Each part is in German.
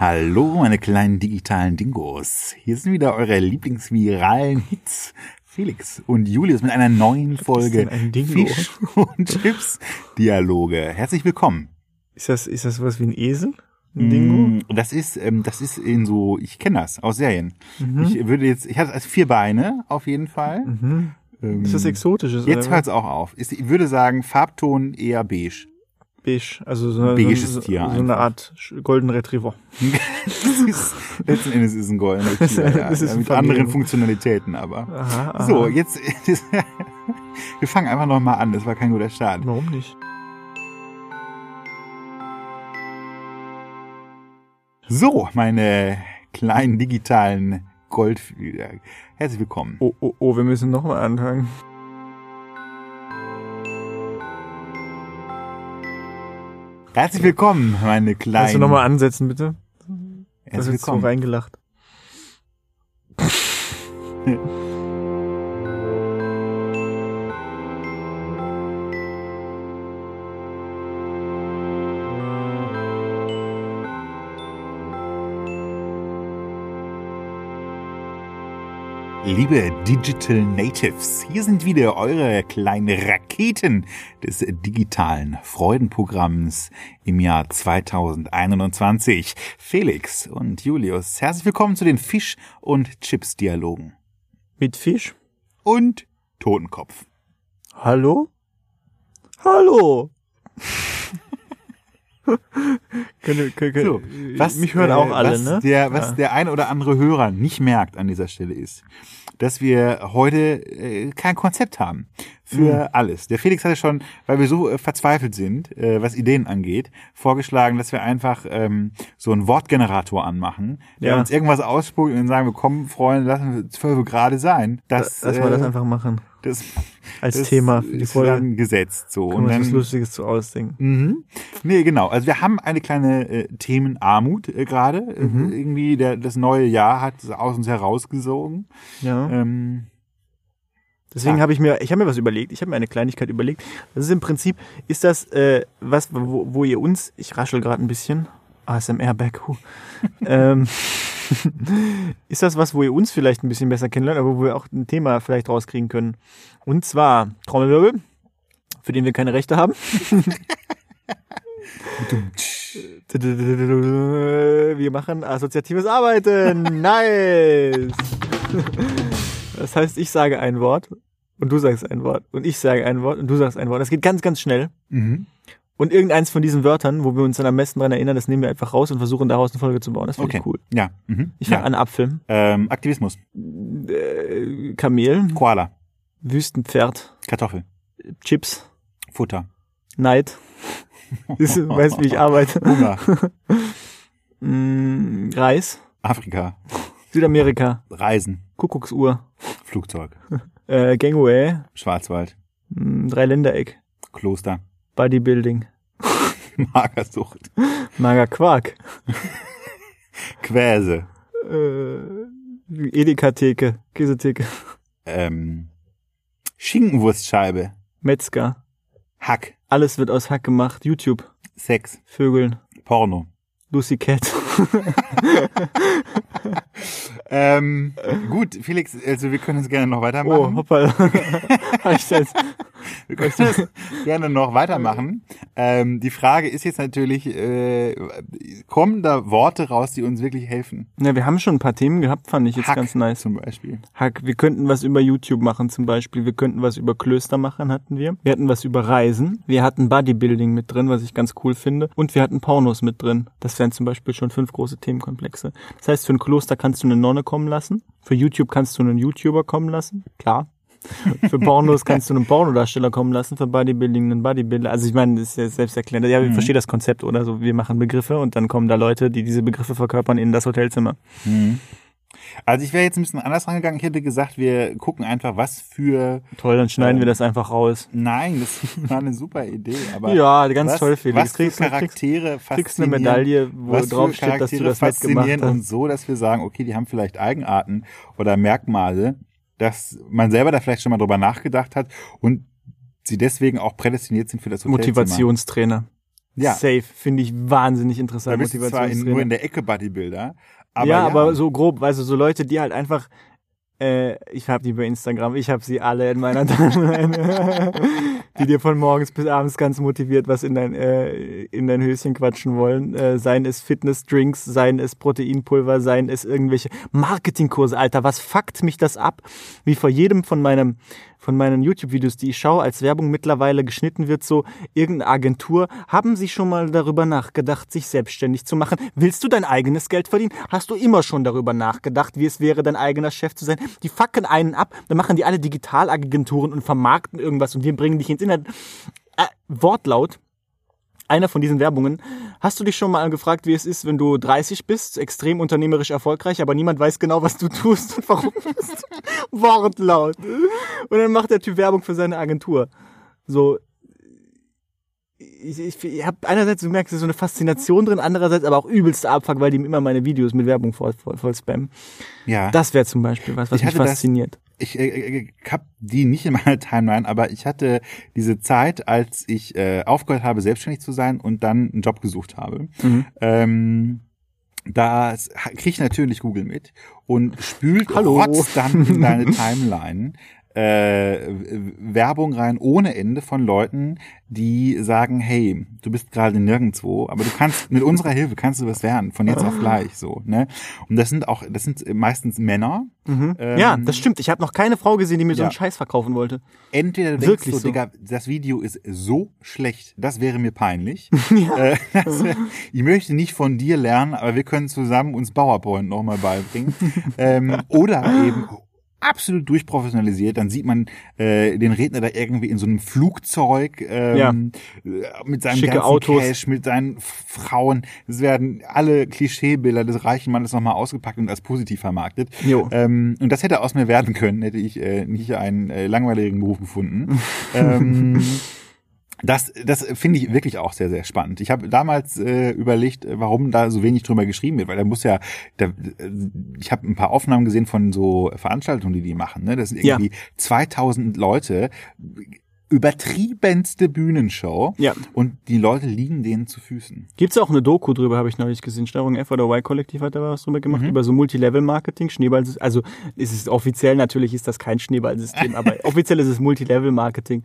Hallo, meine kleinen digitalen Dingos. Hier sind wieder eure Lieblingsviralen Hits. Felix und Julius mit einer neuen Folge ein Dingo? Fisch und Chips Dialoge. Herzlich willkommen. Ist das, ist das was wie ein Esel? Ein Dingo? Mm, Das ist, ähm, das ist in so, ich kenne das aus Serien. Mhm. Ich würde jetzt, ich hatte also vier Beine auf jeden Fall. Ähm, Ist das exotisches? Jetzt oder hört's auch auf. Ist, ich würde sagen, Farbton eher beige. Beige, also so, Beiges so, Tier so eine Art Golden Retriever. ist, letzten Endes ist es ein goldener Das- Tiger, ja, mit Familien- anderen Funktionalitäten aber. Aha, aha. So, jetzt, wir fangen einfach nochmal an. Das war kein guter Start. Warum nicht? So, meine kleinen digitalen Gold, herzlich willkommen. Oh, oh, oh, wir müssen nochmal anfangen. Herzlich willkommen, meine Kannst du kleinen. nochmal ansetzen, bitte? Das Herzlich ist so willkommen. reingelacht. Liebe Digital Natives, hier sind wieder eure kleinen Raketen des digitalen Freudenprogramms im Jahr 2021. Felix und Julius, herzlich willkommen zu den Fisch- und Chips-Dialogen. Mit Fisch? Und Totenkopf. Hallo? Hallo? können, können, können, So, was, mich hören auch alle, was ne? Der, was Ja. der ein oder andere Hörer nicht merkt an dieser Stelle ist, dass wir heute äh, kein Konzept haben für Hm. alles. Der Felix hatte schon, weil wir so äh, verzweifelt sind, äh, was Ideen angeht, vorgeschlagen, dass wir einfach ähm, so einen Wortgenerator anmachen, der Ja. uns irgendwas ausspuckt und dann sagen wir, komm, Freunde, lassen wir zwölf gerade sein. Das, Lass mal das äh, einfach machen. Das, Als das Thema für die Folge. dann gesetzt. So. Können wir uns was dann, Lustiges zu ausdenken. Mhm. Nee, genau. Also wir haben eine kleine äh, Themenarmut äh, gerade. Äh, Mhm. Irgendwie der, das neue Jahr hat aus uns herausgesogen. Ja. Ähm, Deswegen Ja. habe ich mir, ich habe mir was überlegt. Ich habe mir eine Kleinigkeit überlegt. Das ist im Prinzip, ist das äh, was, wo, wo ihr uns, ich raschel gerade ein bisschen, ASMR back, ähm, ist das was, wo ihr uns vielleicht ein bisschen besser kennenlernt, aber wo wir auch ein Thema vielleicht rauskriegen können. Und zwar Trommelwirbel, für den wir keine Rechte haben. Wir machen assoziatives Arbeiten. Nice. Das heißt, ich sage ein Wort und du sagst ein Wort und ich sage ein Wort und du sagst ein Wort. Das geht ganz, ganz schnell. mhm. Und irgendeins von diesen Wörtern, wo wir uns dann am besten dran erinnern, das nehmen wir einfach raus und versuchen daraus eine Folge zu bauen. Das finde Okay. ich cool. Ja. Mhm. Ich fange ja. an Apfel, Ähm, Aktivismus. äh, Kamel, Koala. Wüstenpferd, Kartoffel. Chips, Futter. Neid. Das weißt wie ich arbeite. Hunger. Mm, Reis, Afrika. Südamerika, Reisen. Kuckucksuhr, Flugzeug. äh, Gangway, Schwarzwald. mm, Dreiländereck, Kloster. Bodybuilding, Magersucht. Mager Quark, Quäse. äh, Edeka-Theke, Käsetheke, Ähm, Schinkenwurstscheibe. Metzger. Hack. Alles wird aus Hack gemacht. YouTube, Sex. Vögeln, Porno. Lucy Cat. Ähm, gut, Felix, also wir können es gerne noch Oh, weitermachen. hoppala. Hab ich jetzt. Wir können es gerne noch weitermachen. Ähm, die Frage ist jetzt natürlich, äh, kommen da Worte raus, die uns wirklich helfen? Ja, wir haben schon ein paar Themen gehabt, fand ich jetzt Hack ganz nice. zum Beispiel. Hack, wir könnten was über YouTube machen zum Beispiel. Wir könnten was über Klöster machen, hatten wir. Wir hatten was über Reisen. Wir hatten Bodybuilding mit drin, was ich ganz cool finde. Und wir hatten Pornos mit drin. Das wären zum Beispiel schon fünf große Themenkomplexe. Das heißt, für ein Kloster kannst du eine Nonne kommen lassen. Für YouTube kannst du einen YouTuber kommen lassen. Klar. Für Pornos kannst du einen Pornodarsteller kommen lassen, für Bodybuilding einen Bodybuilder. Also ich meine, das ist ja selbst erklärt. Ja, ich verstehe das Konzept, oder? So, wir machen Begriffe und dann kommen da Leute, die diese Begriffe verkörpern in das Hotelzimmer. Also ich wäre jetzt ein bisschen anders rangegangen. Ich hätte gesagt, wir gucken einfach, was für... Toll, dann schneiden Ähm, wir das einfach raus. Nein, das war eine super Idee. Aber Ja, ganz was, toll, Felix. Was für Kriegst du- kriegst- Charaktere Kriegst eine faszinieren- Medaille, wo drauf für steht, dass du das mitgemacht faszinieren hast. und so, dass wir sagen, okay, die haben vielleicht Eigenarten oder Merkmale, dass man selber da vielleicht schon mal drüber nachgedacht hat und sie deswegen auch prädestiniert sind für das Hotelzimmer. Motivationstrainer. Ja. Safe. Finde ich wahnsinnig Da interessant. bist du zwar in, nur in der Ecke Bodybuilder. Aber ja, aber so grob, weißt du, so Leute, die halt einfach, äh, ich habe die bei Instagram, ich habe sie alle in meiner Timeline, die dir von morgens bis abends ganz motiviert was in dein, äh, in dein Höschen quatschen wollen. Äh, seien es Fitnessdrinks, seien es Proteinpulver, seien es irgendwelche Marketingkurse. Alter, was fuckt mich das ab? Wie vor jedem von meinem von meinen YouTube-Videos, die ich schaue, als Werbung mittlerweile geschnitten wird, so irgendeine Agentur. Haben Sie schon mal darüber nachgedacht, sich selbstständig zu machen? Willst du dein eigenes Geld verdienen? Hast du immer schon darüber nachgedacht, wie es wäre, dein eigener Chef zu sein? Die fucken einen ab, dann machen die alle Digitalagenturen und vermarkten irgendwas und wir bringen dich ins Internet. Äh, Wortlaut, einer von diesen Werbungen. Hast du dich schon mal gefragt, wie es ist, wenn du 30 bist, extrem unternehmerisch erfolgreich, aber niemand weiß genau, was du tust und warum du bist? Wortlaut. Und dann macht der Typ Werbung für seine Agentur. So, ich, ich, ich habe einerseits, du merkst, ist so eine Faszination drin, andererseits aber auch übelste Abfuck, weil die immer meine Videos mit Werbung voll, voll, voll spammen. ja. Das wäre zum Beispiel was, was Ich mich hatte das- ich äh, äh, hab die nicht in meiner Timeline, aber ich hatte diese Zeit, als ich äh, aufgehört habe, selbstständig zu sein und dann einen Job gesucht habe. Mhm. Ähm, da kriege ich natürlich Google mit und spült Hallo. dann in deine Timeline äh, Werbung rein ohne Ende von Leuten, die sagen, hey, du bist gerade nirgendwo, aber du kannst mit unserer Hilfe kannst du was werden von jetzt auf gleich so, ne? Und das sind auch das sind meistens Männer. Ähm, ja, das stimmt. Ich habe noch keine Frau gesehen, die mir so ja. einen Scheiß verkaufen wollte. Entweder du denkst Wirklich so, so. Digga, das Video ist so schlecht, das wäre mir peinlich. Äh, das, ich möchte nicht von dir lernen, aber wir können zusammen uns PowerPoint nochmal beibringen. ähm, oder eben absolut durchprofessionalisiert, dann sieht man äh, den Redner da irgendwie in so einem Flugzeug ähm, äh, mit seinem Schicke ganzen Autos. Cash, mit seinen Frauen. Es werden alle Klischeebilder des reichen Mannes nochmal ausgepackt und als positiv vermarktet. Jo. Ähm, und das hätte aus mir werden können, hätte ich äh, nicht einen äh, langweiligen Beruf gefunden. ähm, das, das finde ich wirklich auch sehr, sehr spannend. Ich habe damals äh, überlegt, äh, warum da so wenig drüber geschrieben wird, weil da muss ja, da, äh, ich habe ein paar Aufnahmen gesehen von so Veranstaltungen, die die machen. Ne? Das sind Ja. irgendwie 2000 Leute, übertriebenste Bühnenshow Ja. und die Leute liegen denen zu Füßen. Gibt's auch eine Doku drüber, habe ich neulich gesehen. Steuerung F oder Y-Kollektiv hat da was drüber Mhm. gemacht, über so Multilevel-Marketing, Schneeballsystem. Also ist es offiziell, natürlich ist das kein Schneeballsystem, aber offiziell ist es Multilevel-Marketing.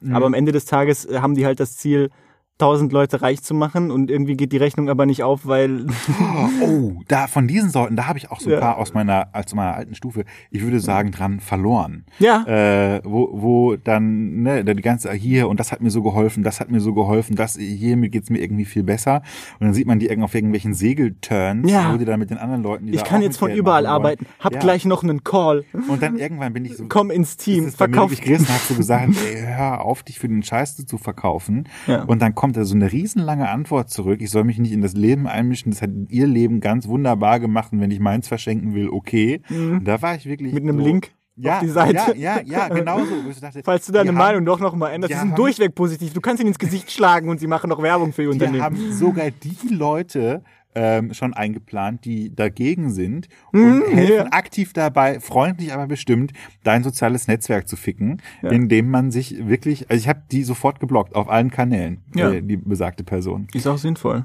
Mhm. Aber am Ende des Tages äh, haben die halt das Ziel, tausend Leute reich zu machen und irgendwie geht die Rechnung aber nicht auf, weil Oh, da von diesen Sorten, da habe ich auch so ein Ja. paar aus meiner, aus meiner alten Stufe, ich würde sagen, dran verloren. ja, Äh, wo, wo dann, ne, die ganze hier und das hat mir so geholfen, das hat mir so geholfen, das hiermit geht's mir irgendwie viel besser. Und dann sieht man die irgend- auf irgendwelchen Segelturns, Ja. wo die dann mit den anderen Leuten, die ich kann jetzt von überall arbeiten, hab Ja. gleich noch einen Call, Und dann irgendwann bin ich so, komm ins Team, verkauf. wirklich gerissen, hab so gesagt, ey, hör auf, dich für den Scheiß zu verkaufen. Ja. Und dann kommt da so eine riesenlange Antwort zurück. Ich soll mich nicht in das Leben einmischen. Das hat ihr Leben ganz wunderbar gemacht. Und wenn ich meins verschenken will, okay. Und da war ich wirklich Mit einem so, Link ja, auf die Seite. Ja, ja, ja, genau so. Dachte, Falls du deine Meinung haben, doch noch mal änderst, die sind haben- durchweg positiv. Du kannst ihnen ins Gesicht schlagen und sie machen noch Werbung für ihr Die Unternehmen. haben sogar die Leute ähm, schon eingeplant, die dagegen sind Mhm, und helfen ja. aktiv dabei, freundlich aber bestimmt, dein soziales Netzwerk zu ficken, Ja. indem man sich wirklich, also ich habe die sofort geblockt auf allen Kanälen, Ja. äh, die besagte Person, Ist auch sinnvoll.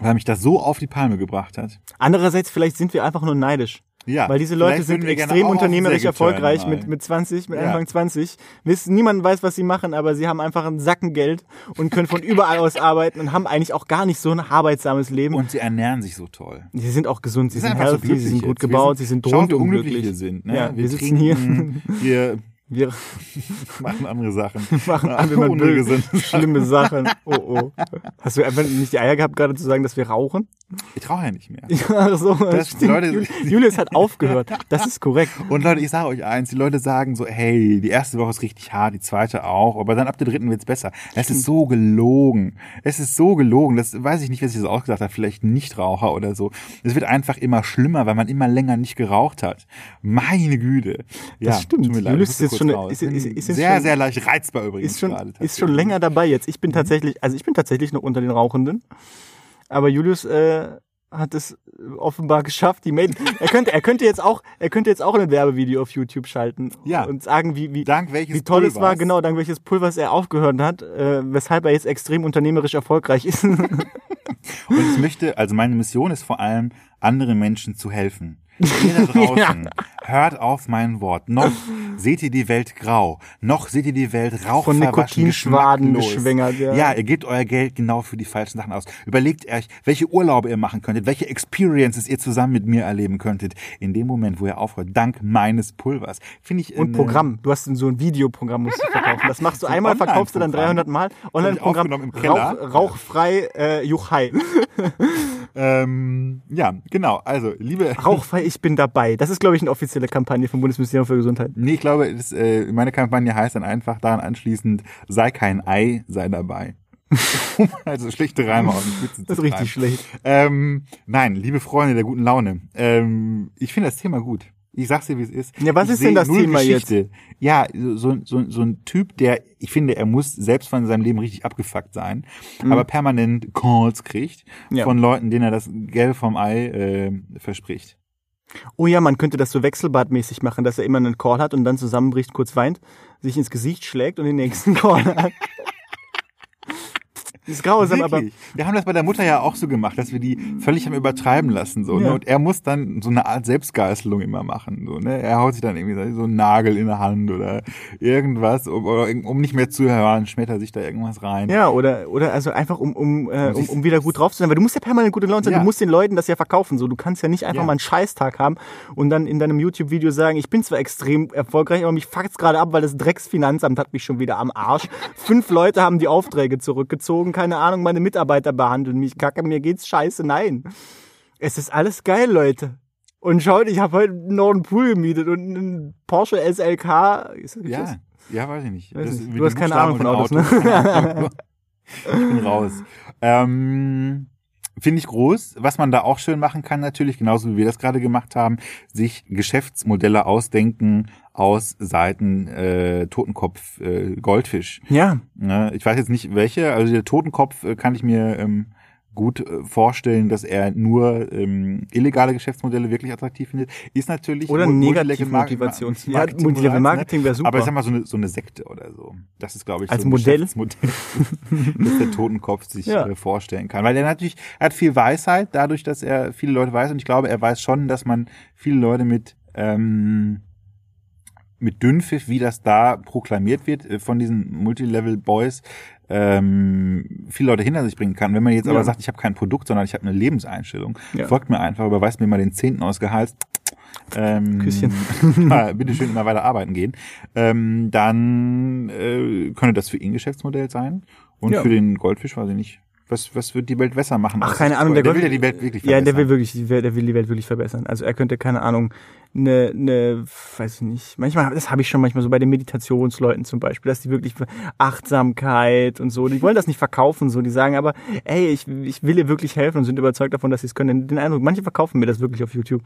weil mich das so auf die Palme gebracht hat. Andererseits, vielleicht sind wir einfach nur neidisch. Ja, Weil diese Leute sind wir extrem unternehmerisch erfolgreich mit, mit 20, mit Ja. Anfang 20. Wissen, niemand weiß, was sie machen, aber sie haben einfach einen Sacken Geld und können von überall aus arbeiten und haben eigentlich auch gar nicht so ein arbeitsames Leben. Und sie ernähren sich so toll. sie sind auch gesund, sie Sie sind einfach so healthy, sie sind gut jetzt. Wir gebaut, sind- sie sind rundum unglücklich glücklich. wir sind. Ne? Ja, wir, sitzen trinken, Wir hier, wir machen andere Sachen. machen Ja, einfach ungesund. schlimme Sachen. Oh, oh. Hast du einfach nicht die Eier gehabt, gerade zu sagen, dass wir rauchen? Ich traue ja nicht mehr. Ja, so, Das- stimmt. Leute- Jul- Julius hat aufgehört. Das ist korrekt. Und Leute, ich sage euch eins, die Leute sagen so, hey, die erste Woche ist richtig hart, die zweite auch, aber dann ab der dritten wird's besser. Es ist so gelogen. Es ist so gelogen. Das weiß ich nicht, wer sich das ausgedacht hat, vielleicht Nichtraucher oder so. Es wird einfach immer schlimmer, weil man immer länger nicht geraucht hat. Meine Güte. Ja, Das stimmt. Tut mir leid, Julius ist jetzt schon- ist- ist- ist sehr, schon- sehr leicht reizbar übrigens ist schon, gerade. ist schon länger dabei jetzt. Ich bin tatsächlich, also ich bin tatsächlich noch unter den Rauchenden. Aber Julius äh, hat es offenbar geschafft, die Maiden. Er könnte, er könnte jetzt auch, er könnte jetzt auch ein Werbevideo auf YouTube schalten Ja. und sagen, wie, wie, Dank welches wie toll es war, Pulvers. genau, dank welches Pulvers er aufgehört hat, äh, weshalb er jetzt extrem unternehmerisch erfolgreich ist. Und ich möchte, also meine Mission ist vor allem, anderen Menschen zu helfen. Ihr da draußen, hört auf mein Wort. Noch seht ihr die Welt grau. Noch seht ihr die Welt rauchverwaschen, geschmacklos. geschwängert, ja. Ja, ihr gebt euer Geld genau für die falschen Sachen aus. Überlegt euch, welche Urlaube ihr machen könntet, welche Experiences ihr zusammen mit mir erleben könntet. In dem Moment, wo ihr aufhört, dank meines Pulvers. Finde ich Und Programm. Du hast so ein Videoprogramm, musst du verkaufen. Das machst du So ein einmal, verkaufst du dann Online-Programm. 300 Mal. Online-Programm. Rauch, rauchfrei, äh, Juchai. Ähm, ja, genau. Also, liebe Rauchfrei, ich bin dabei. Das ist, glaube ich, eine offizielle Kampagne vom Bundesministerium für Gesundheit. Nee, ich glaube, das, äh, meine Kampagne heißt dann einfach daran anschließend, sei kein Ei, sei dabei. also schlechte Reime aus dem Spitzen Das ist richtig schlecht. Ähm, nein, liebe Freunde der guten Laune, ähm, ich finde das Thema gut. Ich sag's dir, wie es ist. Ja, was ich ist denn das Thema Geschichte. Ja, so, so, so ein Typ, der, ich finde, er muss selbst von seinem Leben richtig abgefuckt sein, aber permanent Calls kriegt Mhm. Ja. von Leuten, denen er das Gelb vom Ei äh, verspricht. Oh ja, man könnte das so wechselbadmäßig machen, dass er immer einen Call hat und dann zusammenbricht, kurz weint, sich ins Gesicht schlägt und den nächsten Call hat. Ist grausam, aber Wirklich. wir haben das bei der Mutter ja auch so gemacht, dass wir die völlig haben übertreiben lassen. So, ne? Ja. Und er muss dann so eine Art Selbstgeißelung immer machen. So, ne? Er haut sich dann irgendwie so einen Nagel in der Hand oder irgendwas, um, oder um nicht mehr zu hören, schmettert er sich da irgendwas rein. ja, oder, oder also einfach um, um, äh, um, um wieder gut drauf zu sein, weil du musst ja permanent gute Laune sein, Ja. du musst den Leuten das ja verkaufen, so, du kannst ja nicht einfach Ja. mal einen Scheißtag haben und dann in deinem YouTube-Video sagen, ich bin zwar extrem erfolgreich, aber mich fuckt's gerade ab, weil das Drecksfinanzamt hat mich schon wieder am Arsch. Fünf Leute haben die Aufträge zurückgezogen, keine Ahnung, meine Mitarbeiter behandeln mich kacke, mir geht's scheiße, nein. Es ist alles geil, Leute. Und schaut, ich habe heute noch einen Pool gemietet und einen Porsche SLK. Ist das, Ja, das? ja, weiß ich nicht. Weiß Das nicht. Du hast keine Ahnung von Autos, Autos. ich bin raus. Ähm, Finde ich groß. Was man da auch schön machen kann, natürlich, genauso wie wir das gerade gemacht haben, sich Geschäftsmodelle ausdenken aus Seiten äh, Totenkopf äh, Goldfisch. Ja, Ne? Ich weiß jetzt nicht welche, also der Totenkopf äh, kann ich mir ähm, gut äh, vorstellen, dass er nur ähm, illegale Geschäftsmodelle wirklich attraktiv findet. Ist natürlich Oder Negativmotivations- Multilevel- Ja, Marketing- Marketing wäre super. Aber ich sag mal so eine, so eine Sekte oder so. Das ist, glaube ich, Als so ein Modell? Das der Totenkopf sich Ja. äh, vorstellen kann. Weil er natürlich, er hat viel Weisheit, dadurch, dass er viele Leute weiß. Und ich glaube, er weiß schon, dass man viele Leute mit ähm, mit Dünnpfiff, wie das da proklamiert wird äh, von diesen Multilevel-Boys, ähm, viele Leute hinter sich bringen kann. Wenn man jetzt Ja. aber sagt, ich habe kein Produkt, sondern ich habe eine Lebenseinstellung, Ja. folgt mir einfach, überweist mir mal den Zehnten aus Gehalt. Ähm, Küsschen. mal, bitte schön immer weiter arbeiten gehen. Ähm, dann äh, könnte das für ihn Geschäftsmodell sein. Und Ja. für den Goldfisch weiß ich nicht. Was, was wird die Welt besser machen? Ach, als keine Ahnung, der der will ja die Welt wirklich Ja, der verbessern. will wirklich, die Welt- der will die Welt wirklich verbessern. Also er könnte, keine Ahnung, eine, eine, weiß ich nicht, manchmal, das habe ich schon manchmal so bei den Meditationsleuten zum Beispiel, dass die wirklich Achtsamkeit und so, die wollen das nicht verkaufen, so, die sagen aber, ey, ich, ich will ihr wirklich helfen und sind überzeugt davon, dass sie es können. Den Eindruck, manche verkaufen mir das wirklich auf YouTube.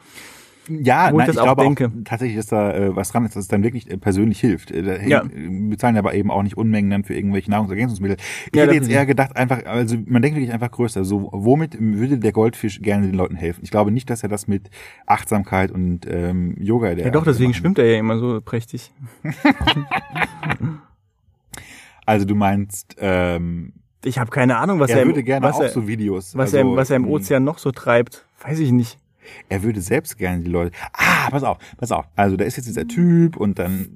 Ja, Wo ich nein, das ich auch glaube denke. auch tatsächlich, dass da äh, was dran ist, dass es dann wirklich äh, persönlich hilft. Äh, da Ja. bezahlen aber eben auch nicht Unmengen dann für irgendwelche Nahrungsergänzungsmittel. Ich Ja, hätte jetzt ist- eher gedacht, einfach, also man denkt wirklich einfach größer. So, womit würde der Goldfisch gerne den Leuten helfen? Ich glaube nicht, dass er das mit Achtsamkeit und ähm, Yoga der Ja doch, deswegen schwimmt er ja immer so prächtig. Also du meinst, ähm, Ich habe keine Ahnung, was er, er, im- würde gerne was auch er, so Videos. was, also, er, im- was er im Ozean noch so treibt. Weiß ich nicht. Er würde selbst gerne die Leute. Ah, pass auf, pass auf. Also da ist jetzt dieser Typ und dann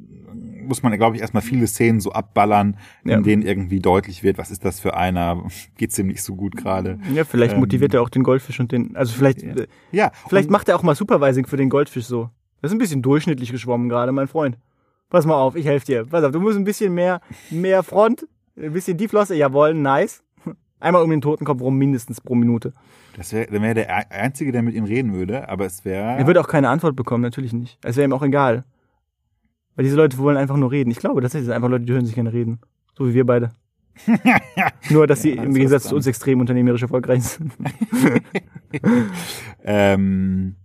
muss man, glaube ich, erstmal viele Szenen so abballern, in Ja. denen irgendwie deutlich wird, was ist das für einer, geht's ihm nicht so gut gerade. Ja, vielleicht Ähm, motiviert er auch den Goldfisch und den, also vielleicht, Ja. äh, Ja, Vielleicht und, macht er auch mal Supervising für den Goldfisch so. Das ist ein bisschen durchschnittlich geschwommen gerade, mein Freund. Pass mal auf, ich helfe dir. Pass auf, du musst ein bisschen mehr, mehr Front, ein bisschen die Flosse, jawohl, nice. Einmal um den Totenkopf rum, mindestens pro Minute. das wäre wäre der Ein- Einzige, der mit ihm reden würde, aber es wäre. Er würde auch keine Antwort bekommen, natürlich nicht. Es wäre ihm auch egal. Weil diese Leute wollen einfach nur reden. Ich glaube, das sind einfach Leute, die hören sich gerne reden. So wie wir beide. nur, dass sie Ja, im Gegensatz zu uns extrem unternehmerisch erfolgreich sind. ähm,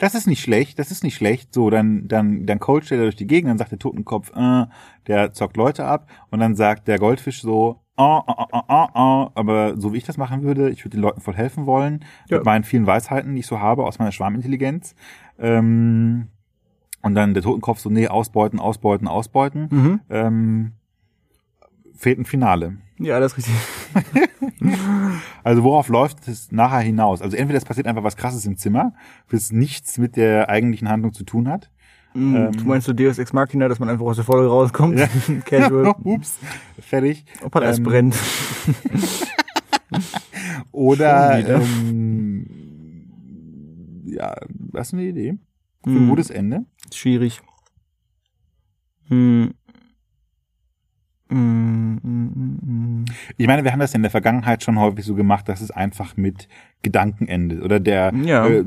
Das ist nicht schlecht, das ist nicht schlecht. So, dann, dann, dann coacht er durch die Gegend, dann sagt der Totenkopf, äh, der zockt Leute ab und dann sagt der Goldfisch so, oh, oh, oh, oh, oh, aber so wie ich das machen würde, ich würde den Leuten voll helfen wollen, Ja. mit meinen vielen Weisheiten, die ich so habe aus meiner Schwarmintelligenz. Ähm, und dann der Totenkopf so, nee, ausbeuten, ausbeuten, ausbeuten. Mhm. Ähm, fehlt ein Finale. Ja, das ist richtig. Also worauf läuft es nachher hinaus? Also entweder es passiert einfach was Krasses im Zimmer, das nichts mit der eigentlichen Handlung zu tun hat. Mhm. Ähm. du meinst so Deus Ex Machina, dass man einfach aus der Folge rauskommt? Casual. Ups, fertig. Ob halt alles Ähm, brennt. Oder ähm, ja, hast du eine Idee? Für ein Hm. gutes Ende? Schwierig. Hm. Ich meine, wir haben das in der Vergangenheit schon häufig so gemacht, dass es einfach mit Gedanken endet. Oder der Ja. äh,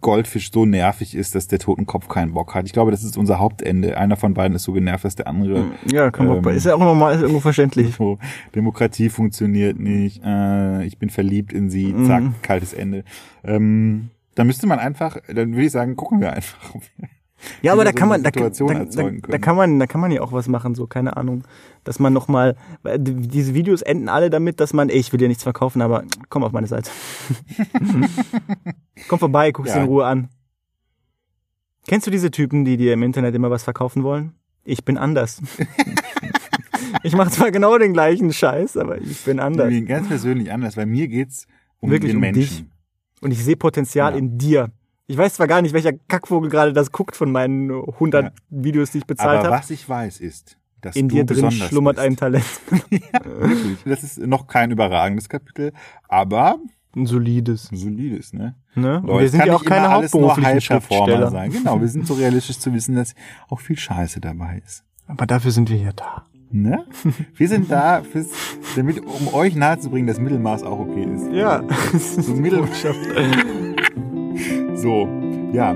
Goldfisch so nervig ist, dass der Totenkopf keinen Bock hat. Ich glaube, das ist unser Hauptende. Einer von beiden ist so genervt, dass der andere Ja, kann Ähm. ist ja auch normal, ist irgendwo verständlich. So, Demokratie funktioniert nicht, äh, ich bin verliebt in sie, Mhm. zack, kaltes Ende. Ähm, da müsste man einfach, dann würde ich sagen, gucken wir einfach. Ja, aber da wir kann so man, da, da, da, kann man, da kann man ja auch was machen, so, keine Ahnung. Dass man nochmal, diese Videos enden alle damit, dass man, ey, ich will dir nichts verkaufen, aber komm auf meine Seite. komm vorbei, guck's Ja. in Ruhe an. Kennst du diese Typen, die dir im Internet immer was verkaufen wollen? Ich bin anders. ich mache zwar genau den gleichen Scheiß, aber ich bin anders. Ich bin ganz persönlich anders, weil mir geht's um Wirklich den um Menschen. dich. Und ich sehe Potenzial Ja. in dir. Ich weiß zwar gar nicht, welcher Kackvogel gerade das guckt von meinen 100 Ja. Videos, die ich bezahlt Aber habe. was ich weiß ist, dass In du dir drin besonders schlummert bist. ein Talent. ja, wirklich. Das ist noch kein überragendes Kapitel, aber Ein solides. ein solides, ne? Ne? Und Leute, wir sind ja auch keine alles nur hauptberuflichen Schriftsteller. sein. Genau, wir sind so realistisch zu wissen, dass auch viel Scheiße dabei ist. Aber dafür sind wir hier da. Ne? Wir sind da, fürs, damit, um euch nahezubringen, dass Mittelmaß auch okay ist. Ja. So Mittel, So, ja.